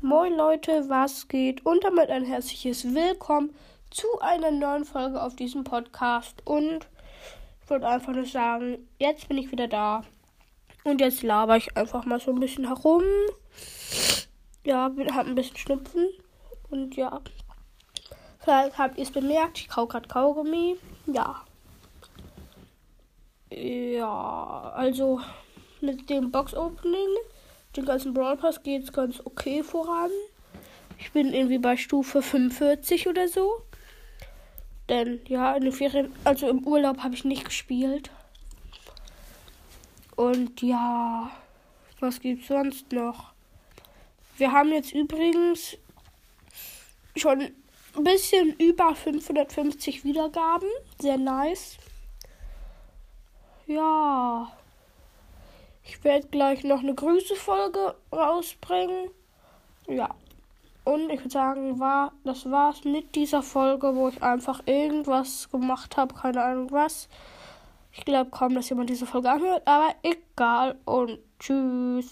Moin Leute, was geht? Und damit ein herzliches Willkommen zu einer neuen Folge auf diesem Podcast. Und ich wollte einfach nur sagen, jetzt bin ich wieder da. Und jetzt laber ich einfach mal so ein bisschen herum. Ja, habe ein bisschen Schnupfen. Und ja, vielleicht habt ihr es bemerkt, ich kau gerade Kaugummi. Ja. Ja, also mit dem Box-Opening den ganzen Brawl Pass geht es ganz okay voran. Ich bin irgendwie bei Stufe 45 oder so. Denn ja, in den Ferien, also im Urlaub habe ich nicht gespielt. Und ja, was gibt's sonst noch? Wir haben jetzt übrigens schon ein bisschen über 550 Wiedergaben. Sehr nice. Ja. Ich werde gleich noch eine Grüßefolge rausbringen. Ja. Und ich würde sagen, war, das war's mit dieser Folge, wo ich einfach irgendwas gemacht habe, keine Ahnung was. Ich glaube kaum, dass jemand diese Folge anhört, aber egal und tschüss.